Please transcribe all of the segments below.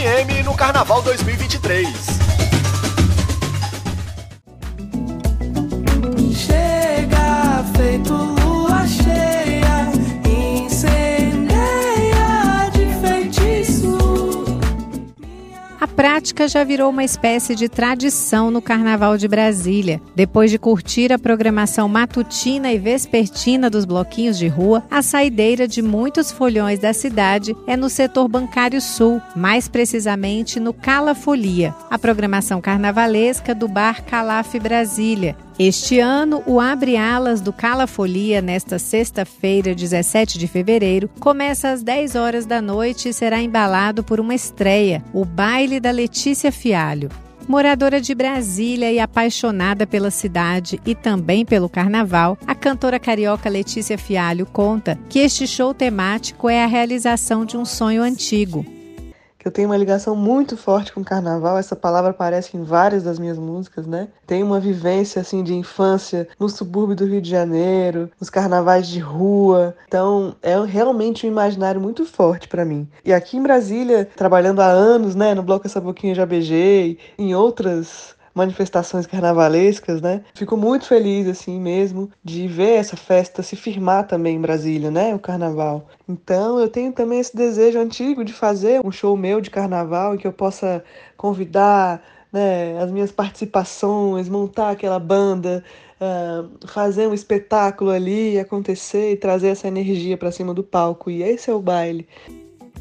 FM no Carnaval 2023. Prática já virou uma espécie de tradição no Carnaval de Brasília. Depois de curtir a programação matutina e vespertina dos bloquinhos de rua, a saideira de muitos folhões da cidade é no setor bancário sul, mais precisamente no Cala Folia, a programação carnavalesca do bar Calaf Brasília, este ano, o Abre Alas do Cala Folia, nesta sexta-feira, 17 de fevereiro, começa às 10 horas da noite e será embalado por uma estreia, o Baile da Letícia Fialho. Moradora de Brasília e apaixonada pela cidade e também pelo carnaval, a cantora carioca Letícia Fialho conta que este show temático é a realização de um sonho antigo que eu tenho uma ligação muito forte com carnaval. Essa palavra aparece em várias das minhas músicas, né? Tenho uma vivência assim de infância no subúrbio do Rio de Janeiro, nos carnavais de rua. Então, é realmente um imaginário muito forte para mim. E aqui em Brasília, trabalhando há anos, né, no bloco Essa Boquinha já beijei, em outras manifestações carnavalescas, né? Fico muito feliz, assim mesmo, de ver essa festa se firmar também em Brasília, né? O carnaval. Então, eu tenho também esse desejo antigo de fazer um show meu de carnaval e que eu possa convidar né, as minhas participações, montar aquela banda, uh, fazer um espetáculo ali acontecer e trazer essa energia para cima do palco. E esse é o baile.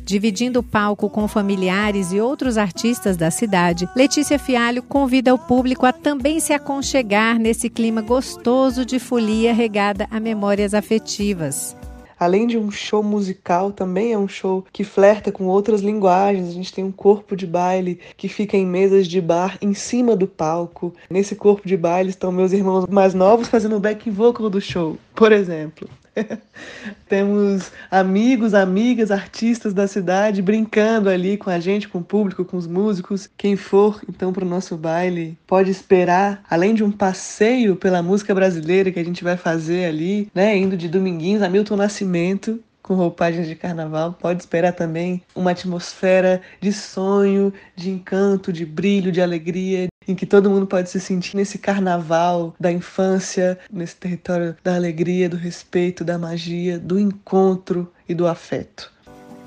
Dividindo o palco com familiares e outros artistas da cidade, Letícia Fialho convida o público a também se aconchegar nesse clima gostoso de folia regada a memórias afetivas além de um show musical, também é um show que flerta com outras linguagens. A gente tem um corpo de baile que fica em mesas de bar em cima do palco. Nesse corpo de baile estão meus irmãos mais novos fazendo o back vocal do show, por exemplo. Temos amigos, amigas, artistas da cidade brincando ali com a gente, com o público, com os músicos. Quem for então para o nosso baile pode esperar, além de um passeio pela música brasileira que a gente vai fazer ali, né, indo de Dominguinhos a Milton Nascimento, com roupagens de carnaval, pode esperar também uma atmosfera de sonho, de encanto, de brilho, de alegria, em que todo mundo pode se sentir nesse carnaval da infância, nesse território da alegria, do respeito, da magia, do encontro e do afeto.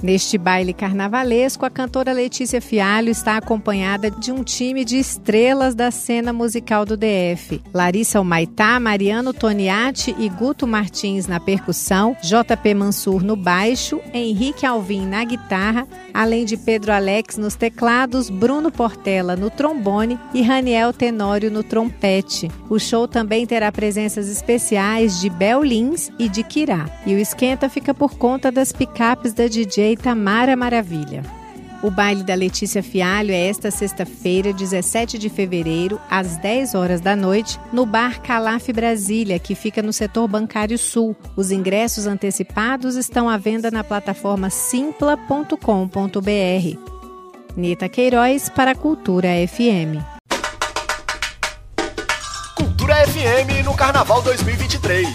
Neste baile carnavalesco, a cantora Letícia Fialho está acompanhada de um time de estrelas da cena musical do DF. Larissa Almaitá, Mariano Toniati e Guto Martins na percussão, JP Mansur no baixo, Henrique Alvim na guitarra, além de Pedro Alex nos teclados, Bruno Portela no trombone e Raniel Tenório no trompete. O show também terá presenças especiais de Bel Lins e de Kirá. E o esquenta fica por conta das picapes da DJ Tamara Maravilha. O baile da Letícia Fialho é esta sexta-feira, 17 de fevereiro, às 10 horas da noite, no Bar Calaf Brasília, que fica no setor bancário sul. Os ingressos antecipados estão à venda na plataforma simpla.com.br. Nita Queiroz para a Cultura FM. Cultura FM no Carnaval 2023.